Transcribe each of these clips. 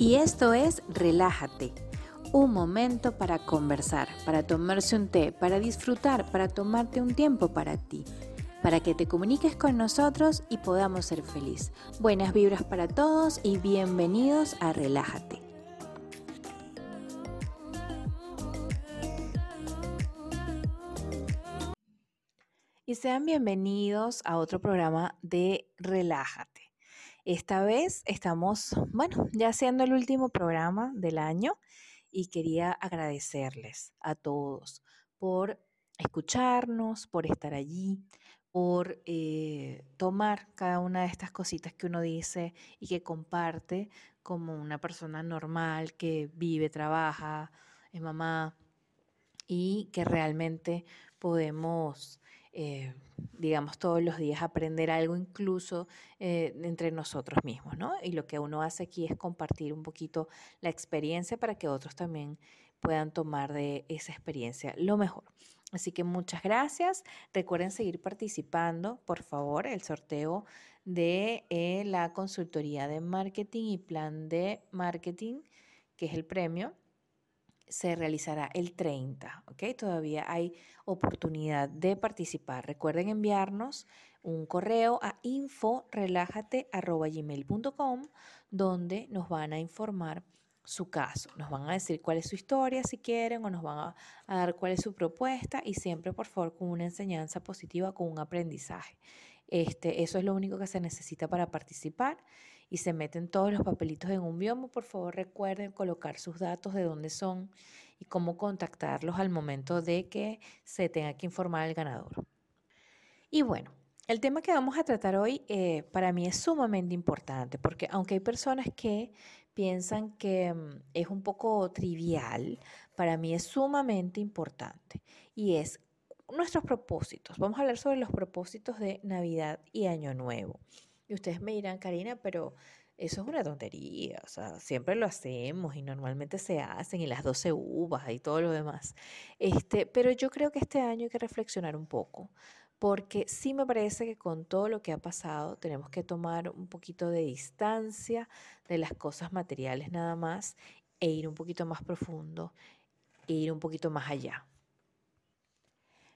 Y esto es Relájate, un momento para conversar, para tomarse un té, para disfrutar, para tomarte un tiempo para ti, para que te comuniques con nosotros y podamos ser feliz. Buenas vibras para todos y bienvenidos a Relájate. Y sean bienvenidos a otro programa de Relájate. Esta vez estamos, bueno, ya haciendo el último programa del año y quería agradecerles a todos por escucharnos, por estar allí, por eh, tomar cada una de estas cositas que uno dice y que comparte como una persona normal que vive, trabaja, es mamá y que realmente podemos eh, digamos, todos los días aprender algo incluso eh, entre nosotros mismos, ¿no? Y lo que uno hace aquí es compartir un poquito la experiencia para que otros también puedan tomar de esa experiencia lo mejor. Así que muchas gracias. Recuerden seguir participando, por favor, el sorteo de eh, la consultoría de marketing y plan de marketing, que es el premio se realizará el 30, ¿ok? Todavía hay oportunidad de participar. Recuerden enviarnos un correo a info.relájate.gmail.com donde nos van a informar su caso. Nos van a decir cuál es su historia si quieren o nos van a, a, dar cuál es su propuesta y siempre, por favor, con una enseñanza positiva, con un aprendizaje. Este, eso es lo único que se necesita para participar y se meten todos los papelitos en un biomo, por favor recuerden colocar sus datos de dónde son y cómo contactarlos al momento de que se tenga que informar al ganador. Y bueno, el tema que vamos a tratar hoy eh, para mí es sumamente importante porque aunque hay personas que piensan que mm, es un poco trivial, para mí es sumamente importante y es nuestros propósitos. Vamos a hablar sobre los propósitos de Navidad y Año Nuevo. Y ustedes me dirán, Karina, pero eso es una tontería, o sea, siempre lo hacemos y normalmente se hacen y las 12 uvas y todo lo demás. Este, pero yo creo que este año hay que reflexionar un poco, porque sí me parece que con todo lo que ha pasado tenemos que tomar un poquito de distancia de las cosas materiales nada más e ir un poquito más profundo e ir un poquito más allá.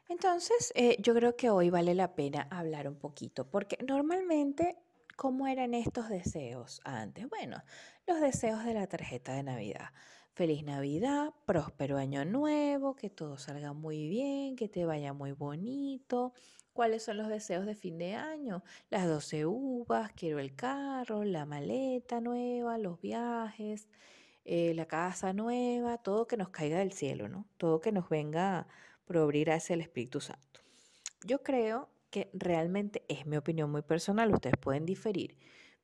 Entonces, eh, yo creo que hoy vale la pena hablar un poquito, porque normalmente ¿Cómo eran estos deseos antes? Bueno, los deseos de la tarjeta de Navidad. Feliz Navidad, próspero año nuevo, que todo salga muy bien, que te vaya muy bonito. ¿Cuáles son los deseos de fin de año? Las 12 uvas, quiero el carro, la maleta nueva, los viajes, eh, la casa nueva, todo que nos caiga del cielo, ¿no? Todo que nos venga hacia el Espíritu Santo. Yo creo que realmente es mi opinión muy personal, ustedes pueden diferir,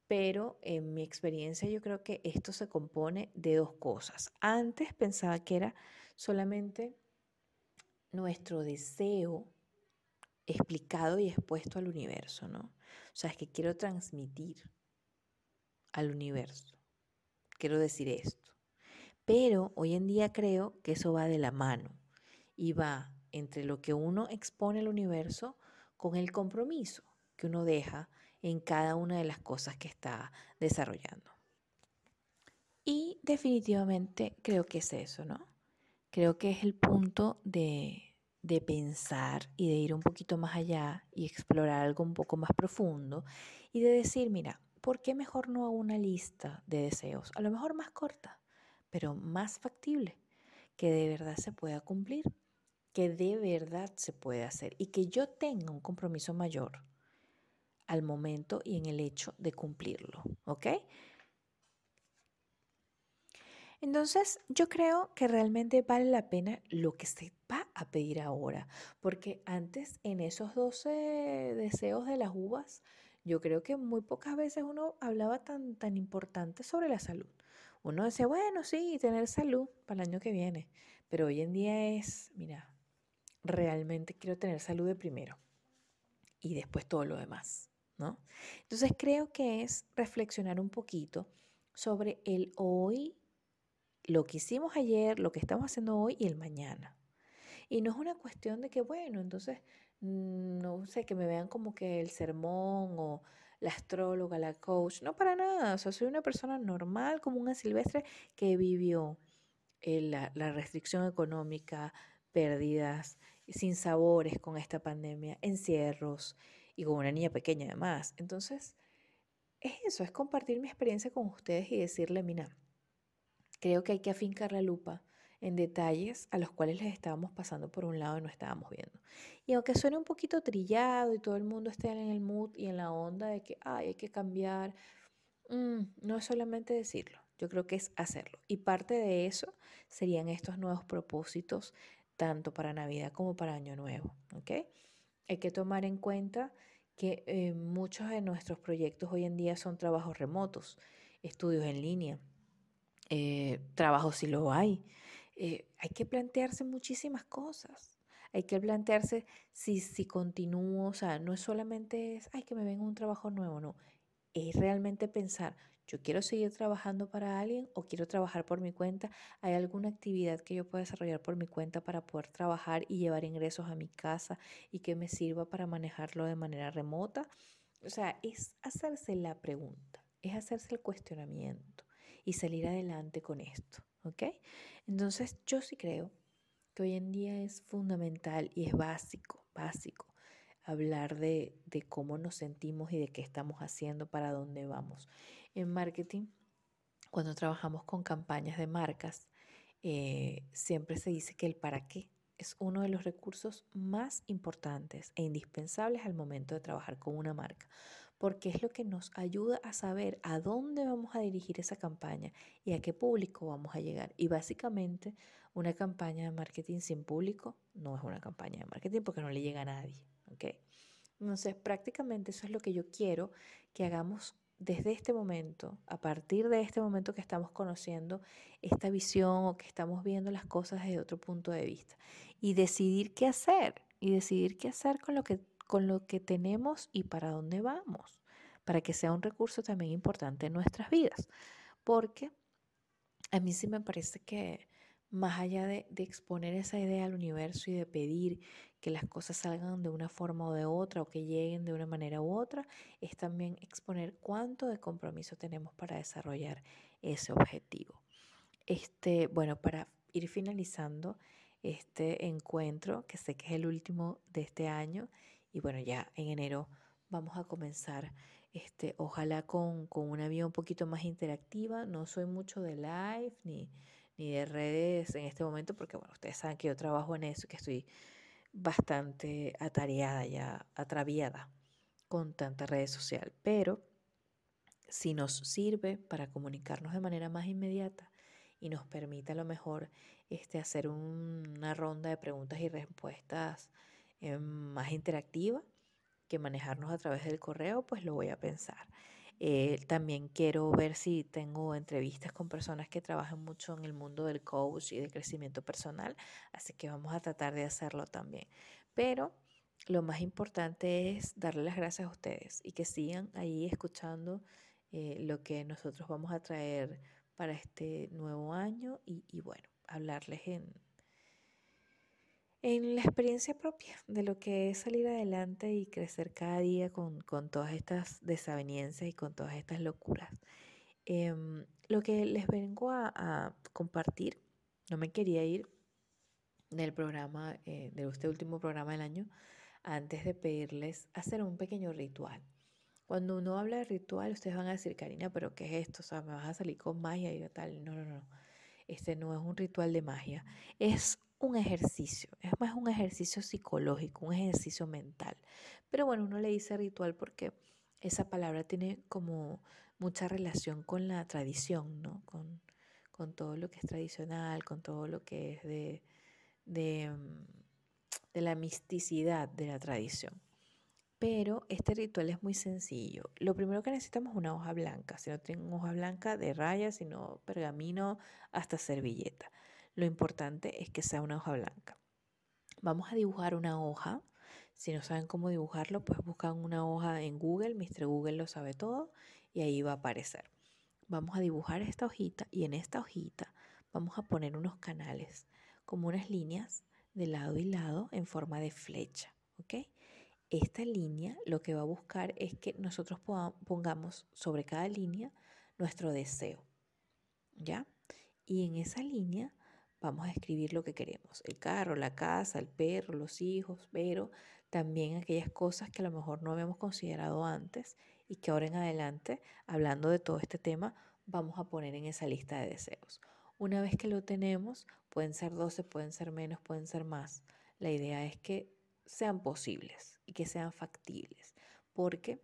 pero en mi experiencia yo creo que esto se compone de dos cosas. Antes pensaba que era solamente nuestro deseo explicado y expuesto al universo, ¿no? O sea, es que quiero transmitir al universo. Quiero decir esto. Pero hoy en día creo que eso va de la mano y va entre lo que uno expone al universo con el compromiso que uno deja en cada una de las cosas que está desarrollando. Y definitivamente creo que es eso, ¿no? Creo que es el punto de, de pensar y de ir un poquito más allá y explorar algo un poco más profundo y de decir, mira, ¿por qué mejor no hago una lista de deseos? A lo mejor más corta, pero más factible, que de verdad se pueda cumplir que de verdad se puede hacer y que yo tenga un compromiso mayor al momento y en el hecho de cumplirlo, ¿ok? Entonces, yo creo que realmente vale la pena lo que se va a pedir ahora, porque antes en esos 12 deseos de las uvas, yo creo que muy pocas veces uno hablaba tan, tan importante sobre la salud. Uno decía, bueno, sí, tener salud para el año que viene, pero hoy en día es, mira, realmente quiero tener salud de primero y después todo lo demás, ¿no? Entonces creo que es reflexionar un poquito sobre el hoy, lo que hicimos ayer, lo que estamos haciendo hoy y el mañana. Y no es una cuestión de que, bueno, entonces, mm, no sé, que me vean como que el sermón o la astróloga, la coach, no para nada, o sea, soy una persona normal como una silvestre que vivió eh, la, la restricción económica, pérdidas, sin sabores con esta pandemia, encierros y con una niña pequeña además. Entonces, es eso, es compartir mi experiencia con ustedes y decirle, mira, creo que hay que afincar la lupa en detalles a los cuales les estábamos pasando por un lado y no estábamos viendo. Y aunque suene un poquito trillado y todo el mundo esté en el mood y en la onda de que hay que cambiar, mm, no es solamente decirlo, yo creo que es hacerlo. Y parte de eso serían estos nuevos propósitos, tanto para Navidad como para Año Nuevo. Hay que tomar en cuenta que eh, muchos de nuestros proyectos hoy en día son trabajos remotos, estudios en línea, eh, trabajos si lo hay. Eh, hay que plantearse muchísimas cosas. Hay que plantearse si, si continúo, o sea, no es solamente es, ay, que me venga un trabajo nuevo, no. Es realmente pensar, yo quiero seguir trabajando para alguien o quiero trabajar por mi cuenta. ¿Hay alguna actividad que yo pueda desarrollar por mi cuenta para poder trabajar y llevar ingresos a mi casa y que me sirva para manejarlo de manera remota? O sea, es hacerse la pregunta, es hacerse el cuestionamiento y salir adelante con esto, ¿ok? Entonces yo sí creo que hoy en día es fundamental y es básico, básico hablar de, de cómo nos sentimos y de qué estamos haciendo, para dónde vamos. En marketing, cuando trabajamos con campañas de marcas, eh, siempre se dice que el para qué es uno de los recursos más importantes e indispensables al momento de trabajar con una marca, porque es lo que nos ayuda a saber a dónde vamos a dirigir esa campaña y a qué público vamos a llegar. Y básicamente una campaña de marketing sin público no es una campaña de marketing porque no le llega a nadie. Entonces, prácticamente eso es lo que yo quiero que hagamos desde este momento, a partir de este momento que estamos conociendo esta visión o que estamos viendo las cosas desde otro punto de vista y decidir qué hacer y decidir qué hacer con lo que con lo que tenemos y para dónde vamos, para que sea un recurso también importante en nuestras vidas. Porque a mí sí me parece que más allá de, exponer esa idea al universo y de pedir que las cosas salgan de una forma o de otra o que lleguen de una manera u otra, es también exponer cuánto de compromiso tenemos para desarrollar ese objetivo. Este, bueno, para ir finalizando este encuentro, que sé que es el último de este año, y bueno, ya en enero vamos a comenzar, este, ojalá con, una vía un poquito más interactiva. No soy mucho de live ni, ni de redes en este momento, porque bueno, ustedes saben que yo trabajo en eso, que estoy bastante atareada ya, atraviada con tanta redes social. Pero si nos sirve para comunicarnos de manera más inmediata y nos permite a lo mejor este, hacer una ronda de preguntas y respuestas eh, más interactiva que manejarnos a través del correo, pues lo voy a pensar. Eh, también quiero ver si tengo entrevistas con personas que trabajan mucho en el mundo del coach y de crecimiento personal, así que vamos a tratar de hacerlo también. Pero lo más importante es darle las gracias a ustedes y que sigan ahí escuchando eh, lo que nosotros vamos a traer para este nuevo año y, y bueno, hablarles en, en la experiencia propia de lo que es salir adelante y crecer cada día con, todas estas desavenencias y con todas estas locuras. Em, lo que les vengo a, compartir, no me quería ir del programa, eh, de este último programa del año, antes de pedirles hacer un pequeño ritual. Cuando uno habla de ritual, ustedes van a decir, Karina, pero ¿qué es esto? O sea, me vas a salir con magia y tal. No, no, no. Este no es un ritual de magia. Es un ejercicio, es más un ejercicio psicológico, un ejercicio mental. Pero bueno, uno le dice ritual porque esa palabra tiene como mucha relación con la tradición, ¿no? Con, con todo lo que es tradicional, con todo lo que es de, de, mm, la misticidad de la tradición. Pero este ritual es muy sencillo. Lo primero que necesitamos es una hoja blanca. Si no tengo hoja blanca de rayas, sino pergamino hasta servilleta. Lo importante es que sea una hoja blanca. Vamos a dibujar una hoja. Si no saben cómo dibujarlo, pues buscan una hoja en Google. Mr. Google lo sabe todo y ahí va a aparecer. Vamos a dibujar esta hojita y en esta hojita vamos a poner unos canales, como unas líneas de lado y lado en forma de flecha. esta línea lo que va a buscar es que nosotros pongamos sobre cada línea nuestro deseo. ¿Ya? Y en esa línea vamos a escribir lo que queremos. El carro, la casa, el perro, los hijos, pero también aquellas cosas que a lo mejor no habíamos considerado antes y que ahora en adelante, hablando de todo este tema, vamos a poner en esa lista de deseos. Una vez que lo tenemos, pueden ser 12, pueden ser menos, pueden ser más. La idea es que sean posibles y que sean factibles, porque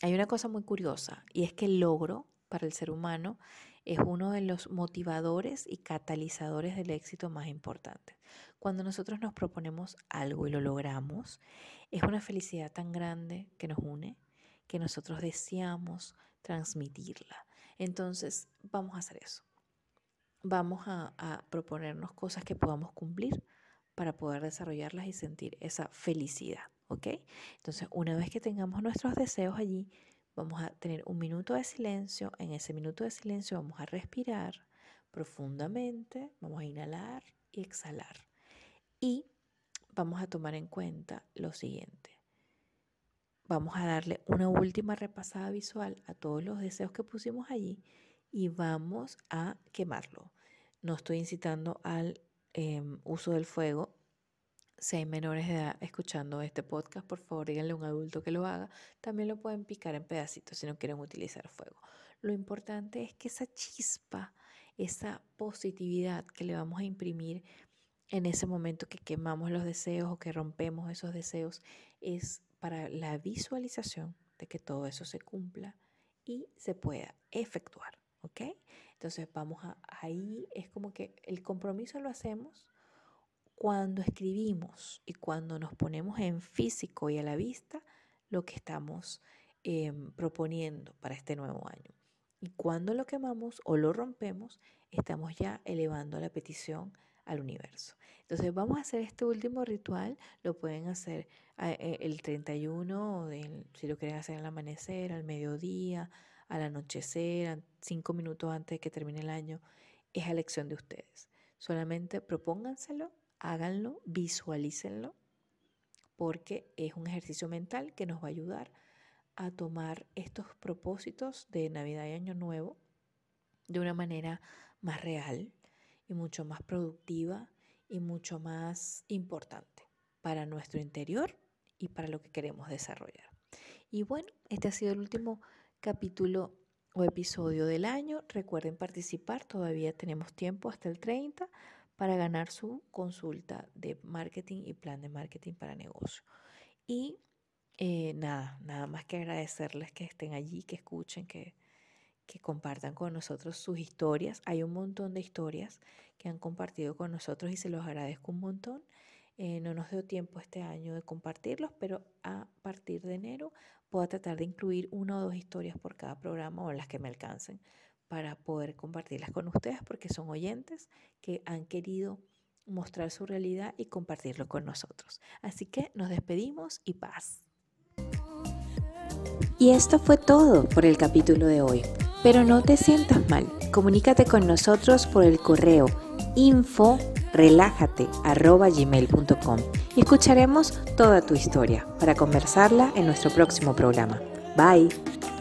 hay una cosa muy curiosa y es que el logro para el ser humano es uno de los motivadores y catalizadores del éxito más importantes. Cuando nosotros nos proponemos algo y lo logramos, es una felicidad tan grande que nos une que nosotros deseamos transmitirla. Entonces, vamos a hacer eso. Vamos a, proponernos cosas que podamos cumplir para poder desarrollarlas y sentir esa felicidad, ¿ok? Entonces, una vez que tengamos nuestros deseos allí, vamos a tener un minuto de silencio. En ese minuto de silencio vamos a respirar profundamente, vamos a inhalar y exhalar. Y vamos a tomar en cuenta lo siguiente. Vamos a darle una última repasada visual a todos los deseos que pusimos allí y vamos a quemarlo. No estoy incitando al em, uso del fuego. Si hay menores de edad escuchando este podcast, por favor díganle a un adulto que lo haga. También lo pueden picar en pedacitos si no quieren utilizar fuego. Lo importante es que esa chispa, esa positividad que le vamos a imprimir en ese momento que quemamos los deseos o que rompemos esos deseos es para la visualización de que todo eso se cumpla y se pueda efectuar, ¿ok? Entonces vamos a, ahí, es como que el compromiso lo hacemos cuando escribimos y cuando nos ponemos en físico y a la vista lo que estamos em, proponiendo para este nuevo año. Y cuando lo quemamos o lo rompemos, estamos ya elevando la petición al universo. Entonces vamos a hacer este último ritual, lo pueden hacer eh, el 31, si lo quieren hacer al amanecer, al mediodía, al anochecer, cinco minutos antes de que termine el año, es elección de ustedes. Solamente propónganselo, háganlo, visualícenlo, porque es un ejercicio mental que nos va a ayudar a tomar estos propósitos de Navidad y Año Nuevo de una manera más real, y mucho más productiva y mucho más importante para nuestro interior y para lo que queremos desarrollar. Y bueno, este ha sido el último capítulo o episodio del año. Recuerden participar, todavía tenemos tiempo hasta el 30 para ganar su consulta de marketing y plan de marketing para negocio. Y eh, nada, nada más que agradecerles que estén allí, que escuchen, que, que compartan con nosotros sus historias. Hay un montón de historias que han compartido con nosotros y se los agradezco un montón. Eh, no nos dio tiempo este año de compartirlos, pero a partir de enero puedo tratar de incluir una o dos historias por cada programa o las que me alcancen para poder compartirlas con ustedes porque son oyentes que han querido mostrar su realidad y compartirlo con nosotros. Así que nos despedimos y paz. Y esto fue todo por el capítulo de hoy. Pero no te sientas mal, comunícate con nosotros por el correo info y escucharemos toda tu historia para conversarla en nuestro próximo programa. Bye.